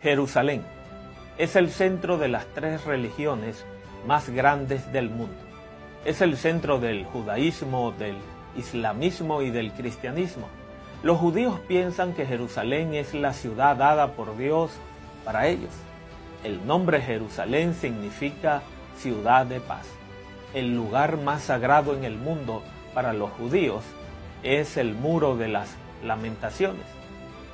Jerusalén es el centro de las tres religiones más grandes del mundo. Es el centro del judaísmo, del islamismo y del cristianismo. Los judíos piensan que Jerusalén es la ciudad dada por Dios para ellos. El nombre Jerusalén significa ciudad de paz. El lugar más sagrado en el mundo para los judíos es el muro de las lamentaciones.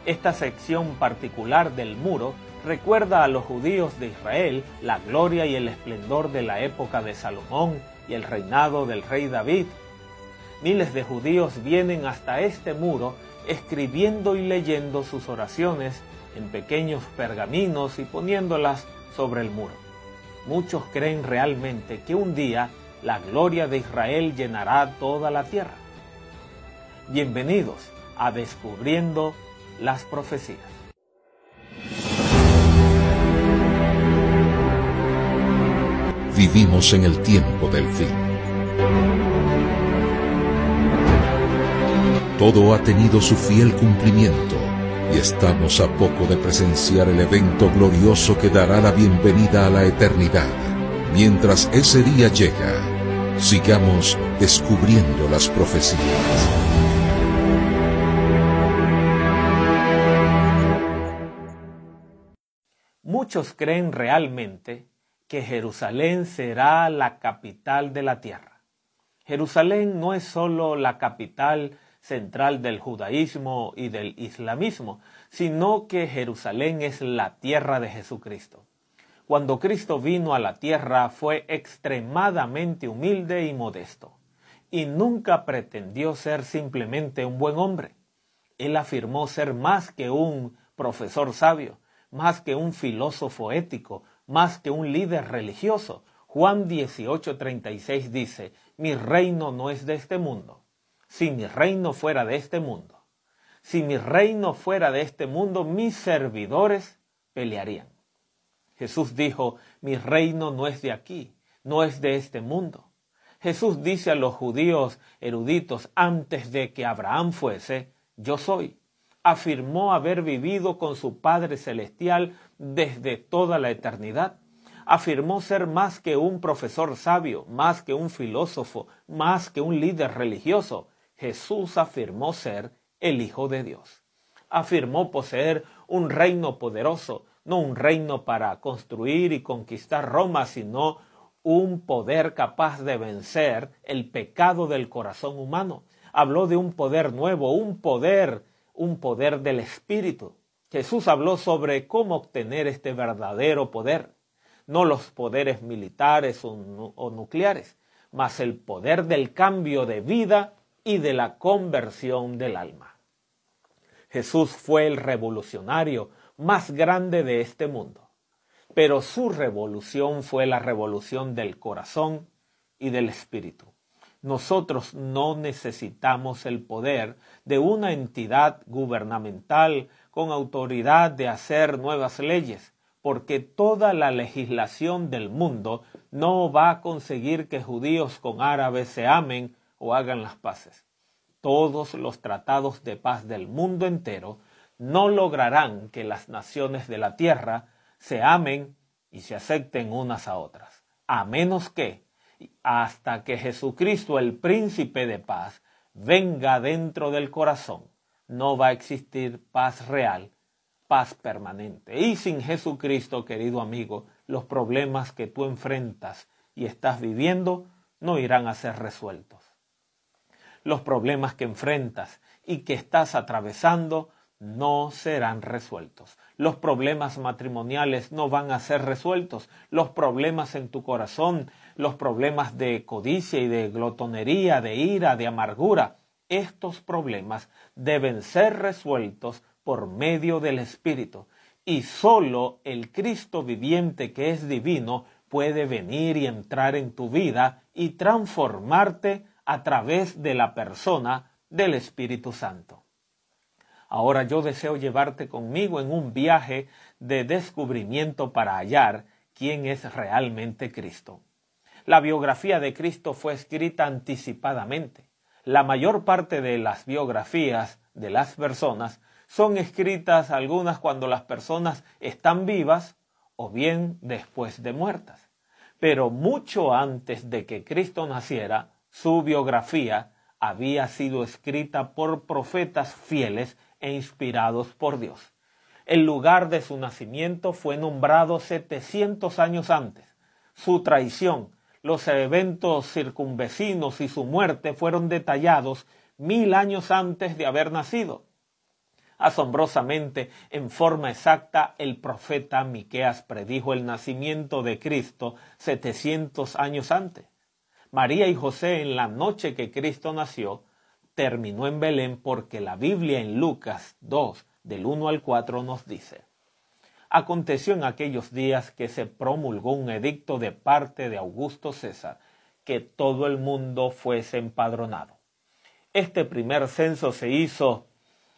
Esta sección particular del muro recuerda a los judíos de Israel la gloria y el esplendor de la época de Salomón y el reinado del rey David. Miles de judíos vienen hasta este muro escribiendo y leyendo sus oraciones en pequeños pergaminos y poniéndolas sobre el muro. Muchos creen realmente que un día la gloria de Israel llenará toda la tierra. Bienvenidos a Descubriendo las profecías. Vivimos en el tiempo del fin. Todo ha tenido su fiel cumplimiento y estamos a poco de presenciar el evento glorioso que dará la bienvenida a la eternidad. Mientras ese día llega, sigamos descubriendo las profecías. Muchos creen realmente que Jerusalén será la capital de la tierra. Jerusalén no es sólo la capital central del judaísmo y del islamismo, sino que Jerusalén es la tierra de Jesucristo. Cuando Cristo vino a la tierra fue extremadamente humilde y modesto, y nunca pretendió ser simplemente un buen hombre. Él afirmó ser más que un profesor sabio, más que un filósofo ético, más que un líder religioso. Juan 18:36 dice, mi reino no es de este mundo. Si mi reino fuera de este mundo, si mi reino fuera de este mundo, mis servidores pelearían. Jesús dijo, mi reino no es de aquí, no es de este mundo. Jesús dice a los judíos eruditos antes de que Abraham fuese, yo soy afirmó haber vivido con su Padre Celestial desde toda la eternidad. Afirmó ser más que un profesor sabio, más que un filósofo, más que un líder religioso. Jesús afirmó ser el Hijo de Dios. Afirmó poseer un reino poderoso, no un reino para construir y conquistar Roma, sino un poder capaz de vencer el pecado del corazón humano. Habló de un poder nuevo, un poder un poder del Espíritu. Jesús habló sobre cómo obtener este verdadero poder, no los poderes militares o, nucleares, mas el poder del cambio de vida y de la conversión del alma. Jesús fue el revolucionario más grande de este mundo, pero su revolución fue la revolución del corazón y del espíritu. Nosotros no necesitamos el poder de una entidad gubernamental con autoridad de hacer nuevas leyes, porque toda la legislación del mundo no va a conseguir que judíos con árabes se amen o hagan las paces. Todos los tratados de paz del mundo entero no lograrán que las naciones de la tierra se amen y se acepten unas a otras, a menos que hasta que Jesucristo, el príncipe de paz, venga dentro del corazón, no va a existir paz real, paz permanente. Y sin Jesucristo, querido amigo, los problemas que tú enfrentas y estás viviendo no irán a ser resueltos. Los problemas que enfrentas y que estás atravesando no serán resueltos. Los problemas matrimoniales no van a ser resueltos. Los problemas en tu corazón, los problemas de codicia y de glotonería, de ira, de amargura, estos problemas deben ser resueltos por medio del Espíritu. Y sólo el Cristo viviente que es divino puede venir y entrar en tu vida y transformarte a través de la persona del Espíritu Santo. Ahora yo deseo llevarte conmigo en un viaje de descubrimiento para hallar quién es realmente Cristo. La biografía de Cristo fue escrita anticipadamente. La mayor parte de las biografías de las personas son escritas algunas cuando las personas están vivas o bien después de muertas. Pero mucho antes de que Cristo naciera, su biografía había sido escrita por profetas fieles e inspirados por Dios. El lugar de su nacimiento fue nombrado 700 años antes. Su traición, los eventos circunvecinos y su muerte fueron detallados mil años antes de haber nacido. Asombrosamente, en forma exacta, el profeta Miqueas predijo el nacimiento de Cristo 700 años antes. María y José en la noche que Cristo nació terminó en Belén porque la Biblia en Lucas 2 del 1 al 4 nos dice. Aconteció en aquellos días que se promulgó un edicto de parte de Augusto César que todo el mundo fuese empadronado. Este primer censo se hizo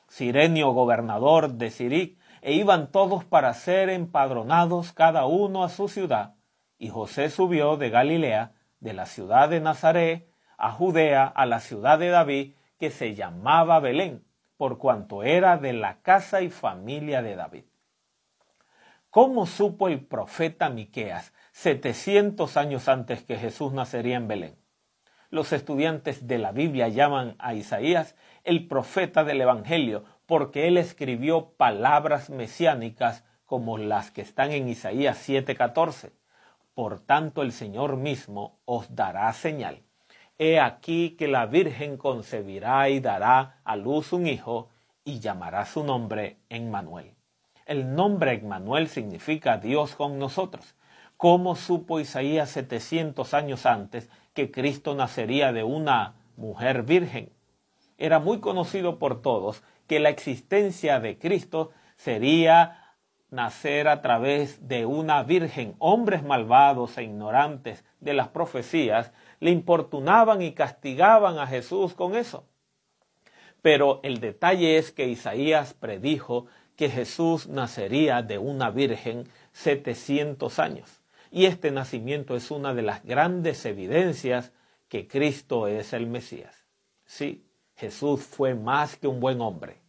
Sirenio gobernador de Siric, e iban todos para ser empadronados cada uno a su ciudad. Y José subió de Galilea, de la ciudad de Nazaret, a Judea, a la ciudad de David, que se llamaba Belén, por cuanto era de la casa y familia de David. ¿Cómo supo el profeta Miqueas setecientos años antes que Jesús nacería en Belén? Los estudiantes de la Biblia llaman a Isaías el profeta del Evangelio, porque él escribió palabras mesiánicas como las que están en Isaías 7:14. Por tanto el Señor mismo os dará señal. He aquí que la Virgen concebirá y dará a luz un hijo y llamará su nombre Emmanuel. El nombre Emmanuel significa Dios con nosotros. ¿Cómo supo Isaías 700 años antes que Cristo nacería de una mujer virgen? era muy conocido por todos que la existencia de Cristo sería nacer a través de una virgen. Hombres malvados e ignorantes de las profecías le importunaban y castigaban a Jesús con eso. Pero el detalle es que Isaías predijo que Jesús nacería de una virgen 700 años. Y este nacimiento es una de las grandes evidencias que Cristo es el Mesías. Sí, Jesús fue más que un buen hombre.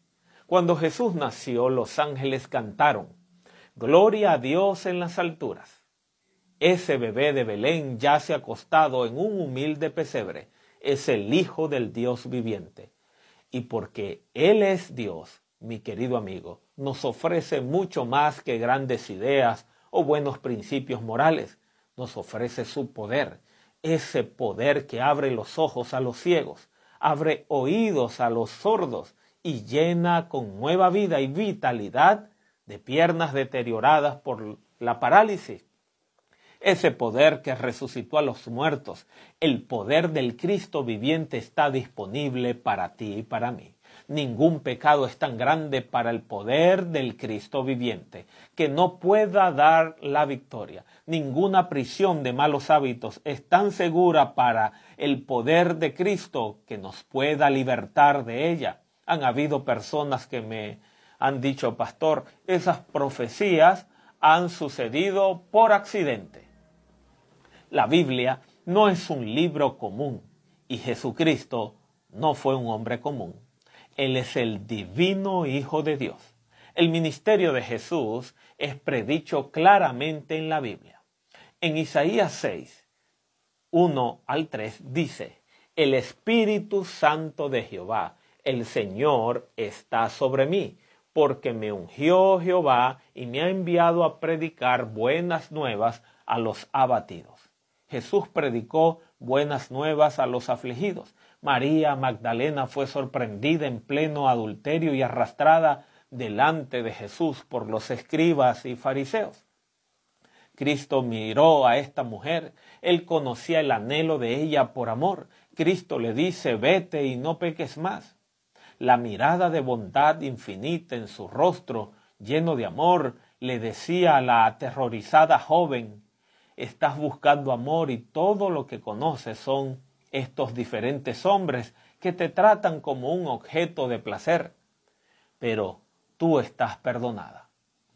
Cuando Jesús nació, los ángeles cantaron, Gloria a Dios en las alturas. Ese bebé de Belén yace acostado en un humilde pesebre. Es el Hijo del Dios viviente. Y porque Él es Dios, mi querido amigo, nos ofrece mucho más que grandes ideas o buenos principios morales. Nos ofrece su poder, ese poder que abre los ojos a los ciegos, abre oídos a los sordos y llena con nueva vida y vitalidad de piernas deterioradas por la parálisis. Ese poder que resucitó a los muertos, el poder del Cristo viviente está disponible para ti y para mí. Ningún pecado es tan grande para el poder del Cristo viviente que no pueda dar la victoria. Ninguna prisión de malos hábitos es tan segura para el poder de Cristo que nos pueda libertar de ella. Han habido personas que me han dicho, pastor, esas profecías han sucedido por accidente. La Biblia no es un libro común y Jesucristo no fue un hombre común. Él es el divino Hijo de Dios. El ministerio de Jesús es predicho claramente en la Biblia. En Isaías 6, 1 al 3 dice, El Espíritu Santo de Jehová, el Señor, está sobre mí, porque me ungió Jehová y me ha enviado a predicar buenas nuevas a los abatidos. Jesús predicó buenas nuevas a los afligidos. María Magdalena fue sorprendida en pleno adulterio y arrastrada delante de Jesús por los escribas y fariseos. Cristo miró a esta mujer, él conocía el anhelo de ella por amor. Cristo le dice, vete y no peques más. La mirada de bondad infinita en su rostro, lleno de amor, le decía a la aterrorizada joven, estás buscando amor y todo lo que conoces son estos diferentes hombres que te tratan como un objeto de placer, pero tú estás perdonada.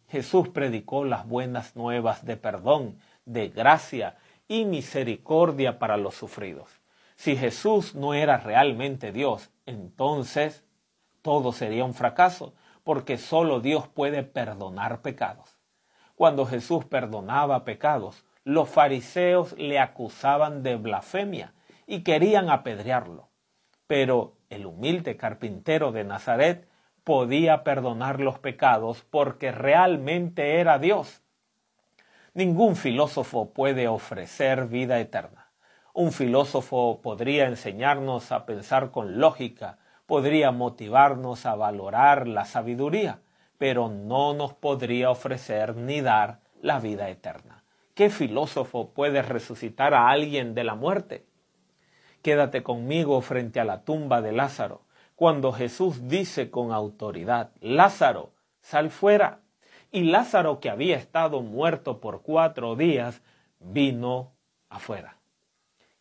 Jesús predicó las buenas nuevas de perdón, de gracia y misericordia para los sufridos. Si Jesús no era realmente Dios, entonces todo sería un fracaso, porque solo Dios puede perdonar pecados. Cuando Jesús perdonaba pecados, los fariseos le acusaban de blasfemia y querían apedrearlo. Pero el humilde carpintero de Nazaret podía perdonar los pecados porque realmente era Dios. Ningún filósofo puede ofrecer vida eterna. Un filósofo podría enseñarnos a pensar con lógica, podría motivarnos a valorar la sabiduría, pero no nos podría ofrecer ni dar la vida eterna. ¿Qué filósofo puede resucitar a alguien de la muerte? Quédate conmigo frente a la tumba de Lázaro, cuando Jesús dice con autoridad, Lázaro, sal fuera. Y Lázaro, que había estado muerto por cuatro días, vino afuera.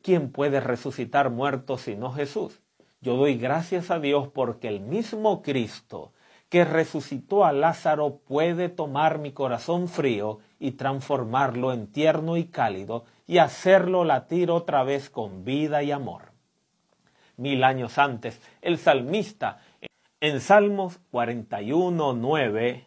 ¿Quién puede resucitar muertos sino Jesús? Yo doy gracias a Dios porque el mismo Cristo que resucitó a Lázaro puede tomar mi corazón frío y transformarlo en tierno y cálido y hacerlo latir otra vez con vida y amor mil años antes. El salmista en Salmos 41, 9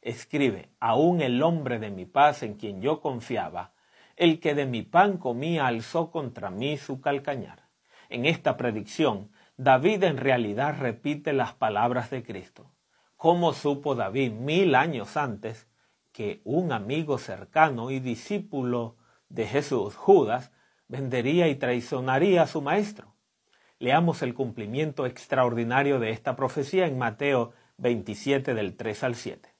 escribe, aún el hombre de mi paz en quien yo confiaba, el que de mi pan comía alzó contra mí su calcañar. En esta predicción, David en realidad repite las palabras de Cristo. ¿Cómo supo David mil años antes que un amigo cercano y discípulo de Jesús, Judas, vendería y traicionaría a su maestro? Leamos el cumplimiento extraordinario de esta profecía en Mateo 27 del 3 al 7.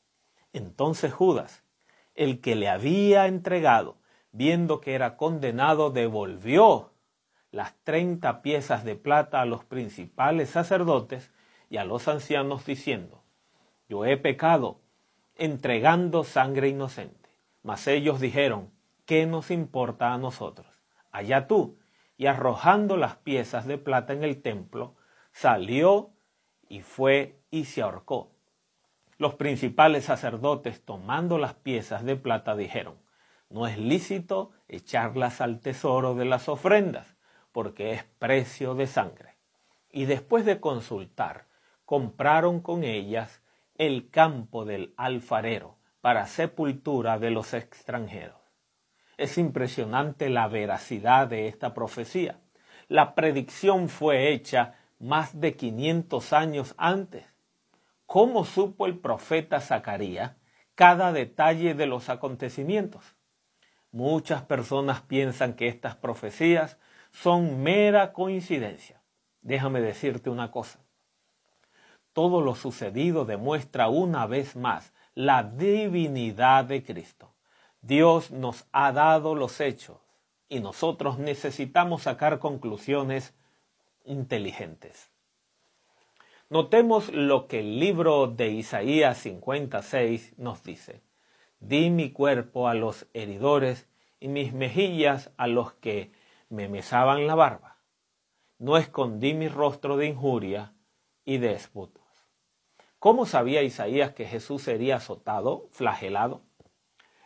Entonces Judas, el que le había entregado, viendo que era condenado, devolvió las treinta piezas de plata a los principales sacerdotes y a los ancianos, diciendo, Yo he pecado, entregando sangre inocente. Mas ellos dijeron, ¿qué nos importa a nosotros? Allá tú, y arrojando las piezas de plata en el templo, salió y fue y se ahorcó. Los principales sacerdotes, tomando las piezas de plata, dijeron, no es lícito echarlas al tesoro de las ofrendas, porque es precio de sangre. Y después de consultar, compraron con ellas el campo del alfarero para sepultura de los extranjeros. Es impresionante la veracidad de esta profecía. La predicción fue hecha más de 500 años antes. ¿Cómo supo el profeta Zacarías cada detalle de los acontecimientos? Muchas personas piensan que estas profecías son mera coincidencia. Déjame decirte una cosa. Todo lo sucedido demuestra una vez más la divinidad de Cristo. Dios nos ha dado los hechos y nosotros necesitamos sacar conclusiones inteligentes. Notemos lo que el libro de Isaías 56 nos dice. Di mi cuerpo a los heridores y mis mejillas a los que me mesaban la barba. No escondí mi rostro de injuria y de esputos. ¿Cómo sabía Isaías que Jesús sería azotado, flagelado?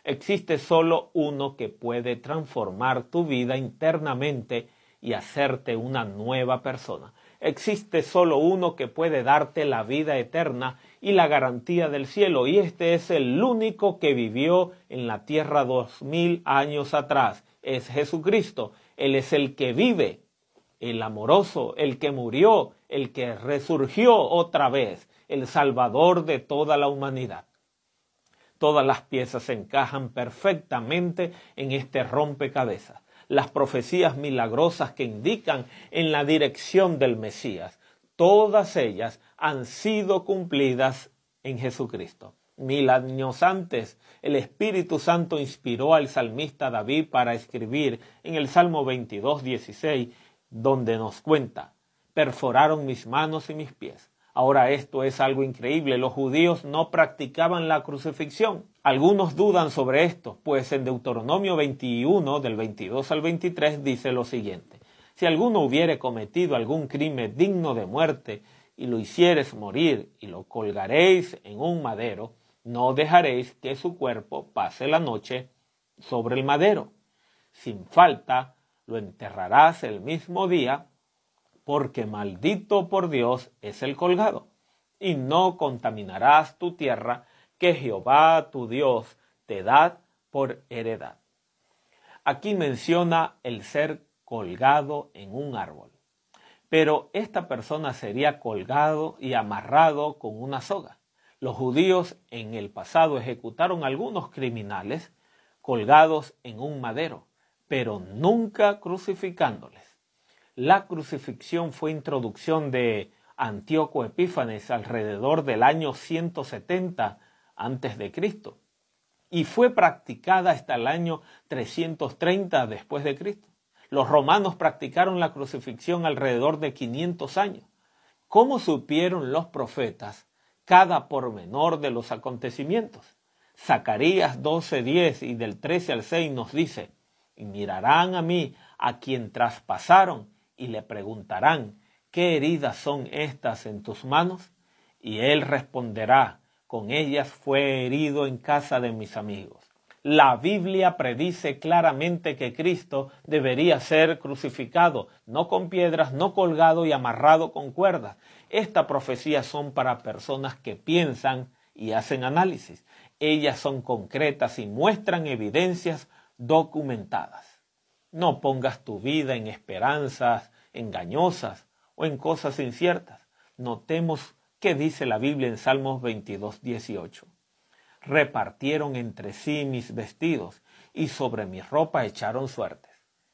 existe solo uno que puede transformar tu vida internamente y hacerte una nueva persona. Existe solo uno que puede darte la vida eterna y la garantía del cielo, y este es el único que vivió en la tierra dos mil años atrás. Es Jesucristo. Él es el que vive, el amoroso, el que murió, el que resurgió otra vez, el Salvador de toda la humanidad. Todas las piezas encajan perfectamente en este rompecabezas. Las profecías milagrosas que indican en la dirección del Mesías, todas ellas han sido cumplidas en Jesucristo. Mil años antes, el Espíritu Santo inspiró al salmista David para escribir en el Salmo 22, 16, donde nos cuenta, perforaron mis manos y mis pies Ahora esto es algo increíble. Los judíos no practicaban la crucifixión. Algunos dudan sobre esto, pues en Deuteronomio 21, del 22 al 23, dice lo siguiente. Si alguno hubiere cometido algún crimen digno de muerte y lo hicieres morir y lo colgaréis en un madero, no dejaréis que su cuerpo pase la noche sobre el madero. Sin falta lo enterrarás el mismo día porque maldito por Dios es el colgado. y no contaminarás tu tierra que Jehová tu Dios te da por heredad. Aquí menciona el ser colgado en un árbol, pero esta persona sería colgado y amarrado con una soga. Los judíos en el pasado ejecutaron algunos criminales colgados en un madero, pero nunca crucificándoles. La crucifixión fue introducción de Antíoco Epífanes alrededor del año 170 antes de Cristo y fue practicada hasta el año 330 después de Cristo. Los romanos practicaron la crucifixión alrededor de 500 años. ¿Cómo supieron los profetas cada pormenor de los acontecimientos? Zacarías 12:10 y del 13 al 6 nos dice, y mirarán a mí a quien traspasaron y le preguntarán, ¿qué heridas son estas en tus manos? Y él responderá, con ellas fue herido en casa de mis amigos. La Biblia predice claramente que Cristo debería ser crucificado, no con piedras, no colgado y amarrado con cuerdas. Estas profecías son para personas que piensan y hacen análisis. Ellas son concretas y muestran evidencias documentadas. No pongas tu vida en esperanzas engañosas o en cosas inciertas. Notemos qué dice la Biblia en Salmos 22, 18. Repartieron entre sí mis vestidos y sobre mi ropa echaron suertes.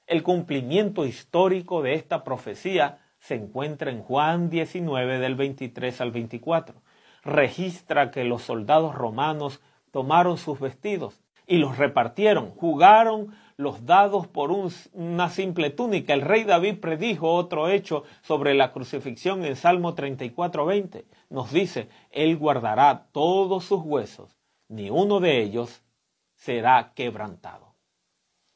El cumplimiento histórico de esta profecía se encuentra en Juan 19 del 23 al 24. Registra que los soldados romanos tomaron sus vestidos y los repartieron, jugaron los dados por una simple túnica. El rey David predijo otro hecho sobre la crucifixión en Salmo 34:20. Nos dice, Él guardará todos sus huesos, ni uno de ellos será quebrantado.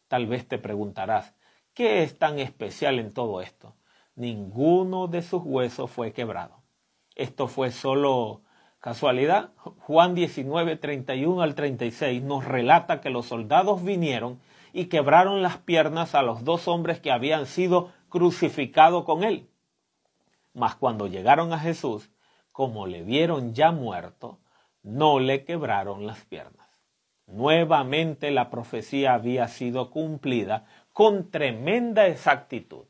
Tal vez te preguntarás, ¿qué es tan especial en todo esto? Ninguno de sus huesos fue quebrado. Esto fue solo casualidad. Juan 19, 31 al 36 nos relata que los soldados vinieron y quebraron las piernas a los dos hombres que habían sido crucificados con él. Mas cuando llegaron a Jesús, como le vieron ya muerto, no le quebraron las piernas. Nuevamente la profecía había sido cumplida con tremenda exactitud.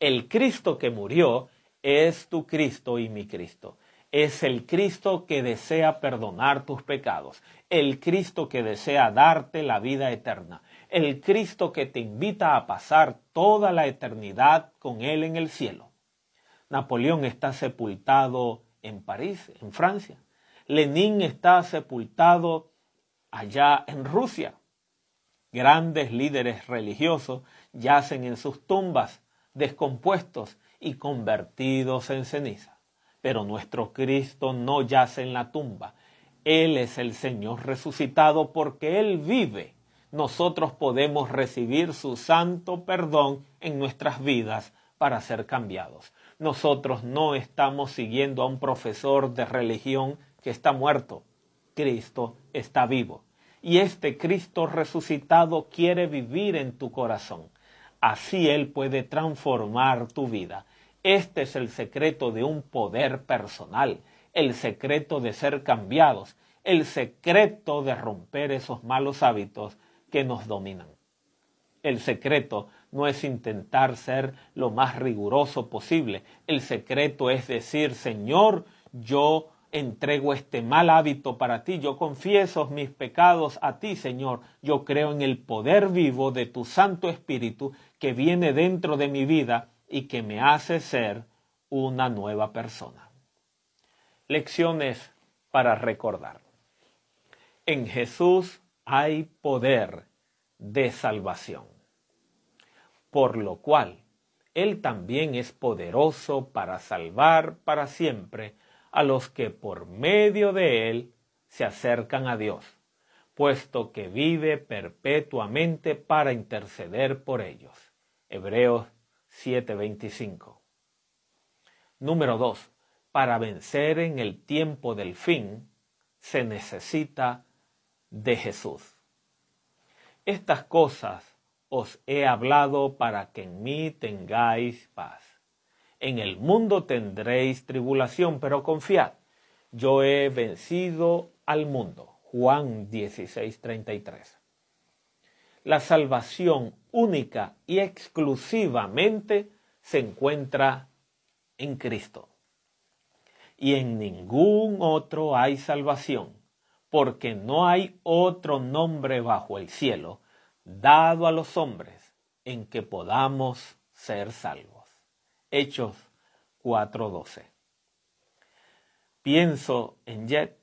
El Cristo que murió es tu Cristo y mi Cristo. Es el Cristo que desea perdonar tus pecados, el Cristo que desea darte la vida eterna, el Cristo que te invita a pasar toda la eternidad con Él en el cielo. Napoleón está sepultado en París, en Francia. Lenin está sepultado allá en Rusia. Grandes líderes religiosos yacen en sus tumbas, descompuestos y convertidos en ceniza. Pero nuestro Cristo no yace en la tumba. Él es el Señor resucitado porque Él vive nosotros podemos recibir su santo perdón en nuestras vidas para ser cambiados. Nosotros no estamos siguiendo a un profesor de religión que está muerto. Cristo está vivo. Y este Cristo resucitado quiere vivir en tu corazón. Así Él puede transformar tu vida. Este es el secreto de un poder personal, el secreto de ser cambiados, el secreto de romper esos malos hábitos que nos dominan. El secreto no es intentar ser lo más riguroso posible. El secreto es decir, Señor, yo entrego este mal hábito para ti, yo confieso mis pecados a ti, Señor, yo creo en el poder vivo de tu Santo Espíritu que viene dentro de mi vida y que me hace ser una nueva persona. Lecciones para recordar. En Jesús hay poder de salvación. Por lo cual, Él también es poderoso para salvar para siempre a los que por medio de Él se acercan a Dios, puesto que vive perpetuamente para interceder por ellos. Hebreos 7:25. Número 2. Para vencer en el tiempo del fin se necesita de Jesús. Estas cosas os he hablado para que en mí tengáis paz. En el mundo tendréis tribulación, pero confiad, yo he vencido al mundo. Juan 16:33. La salvación única y exclusivamente se encuentra en Cristo. Y en ningún otro hay salvación, porque no hay otro nombre bajo el cielo dado a los hombres en que podamos ser salvos. Hechos 4:12. Pienso en Jet.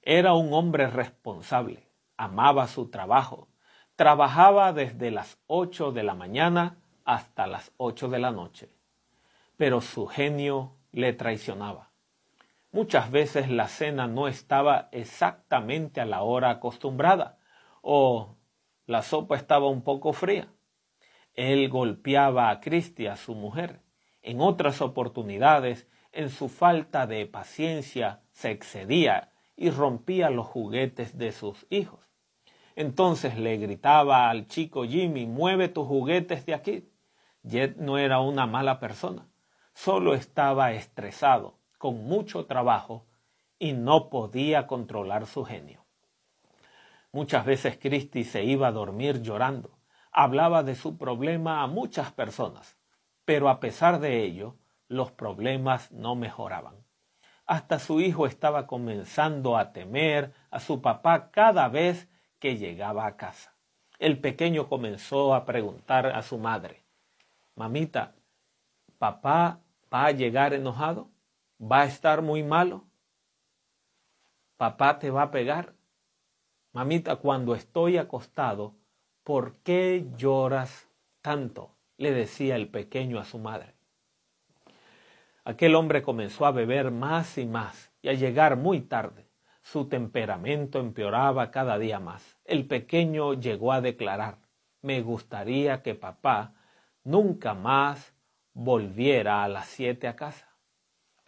Era un hombre responsable, amaba su trabajo, trabajaba desde las 8 de la mañana hasta las 8 de la noche, pero su genio le traicionaba. Muchas veces la cena no estaba exactamente a la hora acostumbrada o la sopa estaba un poco fría. Él golpeaba a Cristi, a su mujer. En otras oportunidades, en su falta de paciencia, se excedía y rompía los juguetes de sus hijos. Entonces le gritaba al chico Jimmy, mueve tus juguetes de aquí. Jet no era una mala persona, solo estaba estresado, con mucho trabajo, y no podía controlar su genio. Muchas veces Christie se iba a dormir llorando. Hablaba de su problema a muchas personas, pero a pesar de ello, los problemas no mejoraban. Hasta su hijo estaba comenzando a temer a su papá cada vez que llegaba a casa. El pequeño comenzó a preguntar a su madre, Mamita, ¿papá va a llegar enojado? ¿Va a estar muy malo? ¿Papá te va a pegar? Mamita, cuando estoy acostado, ¿por qué lloras tanto? le decía el pequeño a su madre. Aquel hombre comenzó a beber más y más y a llegar muy tarde. Su temperamento empeoraba cada día más. El pequeño llegó a declarar, me gustaría que papá nunca más volviera a las siete a casa.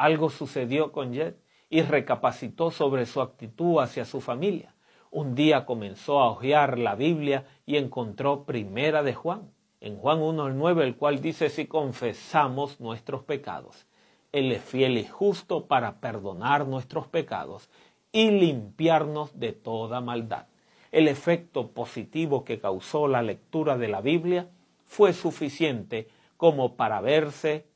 Algo sucedió con Jet y recapacitó sobre su actitud hacia su familia. Un día comenzó a hojear la Biblia y encontró Primera de Juan, en Juan 1.9, el cual dice, si confesamos nuestros pecados, Él es fiel y justo para perdonar nuestros pecados y limpiarnos de toda maldad. El efecto positivo que causó la lectura de la Biblia fue suficiente como para verse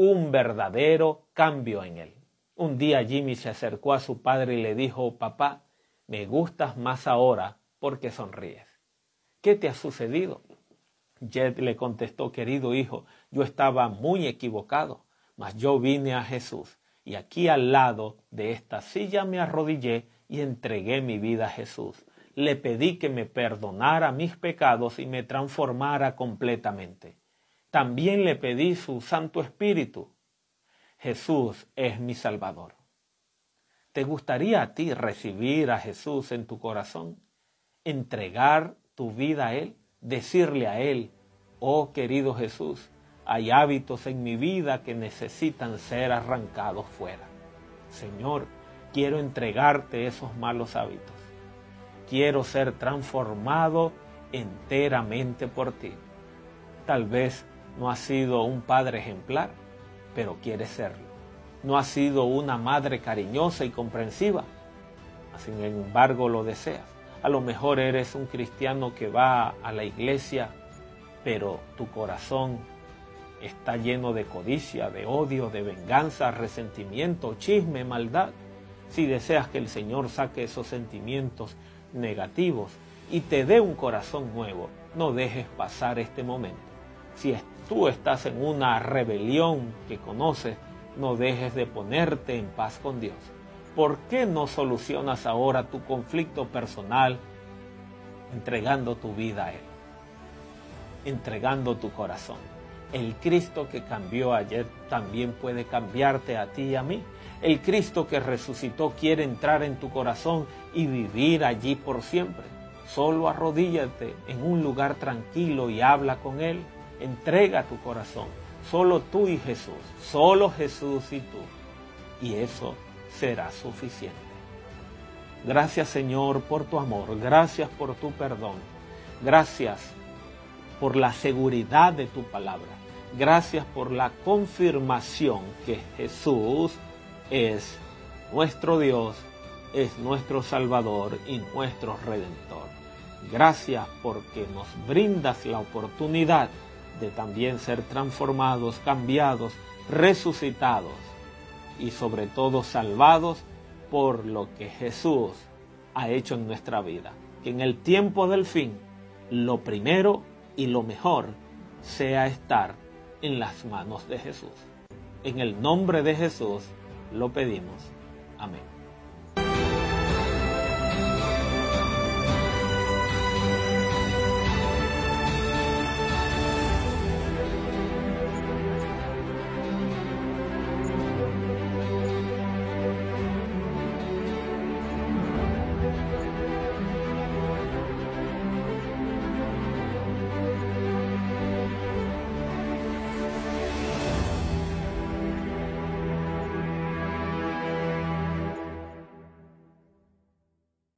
un verdadero cambio en él. Un día Jimmy se acercó a su padre y le dijo, papá, me gustas más ahora porque sonríes. ¿Qué te ha sucedido? Jed le contestó, querido hijo, yo estaba muy equivocado, mas yo vine a Jesús y aquí al lado de esta silla me arrodillé y entregué mi vida a Jesús. Le pedí que me perdonara mis pecados y me transformara completamente. También le pedí su Santo Espíritu. Jesús es mi Salvador. ¿Te gustaría a ti recibir a Jesús en tu corazón? ¿Entregar tu vida a Él? Decirle a Él, oh querido Jesús, hay hábitos en mi vida que necesitan ser arrancados fuera. Señor, quiero entregarte esos malos hábitos. Quiero ser transformado enteramente por ti. Tal vez no has sido un padre ejemplar, pero quieres serlo no has sido una madre cariñosa y comprensiva, sin embargo lo deseas. A lo mejor eres un cristiano que va a la iglesia, pero tu corazón está lleno de codicia, de odio, de venganza, resentimiento, chisme, maldad. Si deseas que el Señor saque esos sentimientos negativos y te dé un corazón nuevo, no dejes pasar este momento. Si tú estás en una rebelión que conoces, no dejes de ponerte en paz con Dios. ¿Por qué no solucionas ahora tu conflicto personal entregando tu vida a Él? Entregando tu corazón. El Cristo que cambió ayer también puede cambiarte a ti y a mí. El Cristo que resucitó quiere entrar en tu corazón y vivir allí por siempre. Solo arrodíllate en un lugar tranquilo y habla con Él. Entrega tu corazón Solo tú y Jesús, solo Jesús y tú. Y eso será suficiente. Gracias Señor por tu amor, gracias por tu perdón, gracias por la seguridad de tu palabra, gracias por la confirmación que Jesús es nuestro Dios es nuestro Salvador y nuestro Redentor. Gracias porque nos brindas la oportunidad de también ser transformados, cambiados, resucitados y sobre todo salvados por lo que Jesús ha hecho en nuestra vida. Que en el tiempo del fin, lo primero y lo mejor sea estar en las manos de Jesús. En el nombre de Jesús lo pedimos. Amén.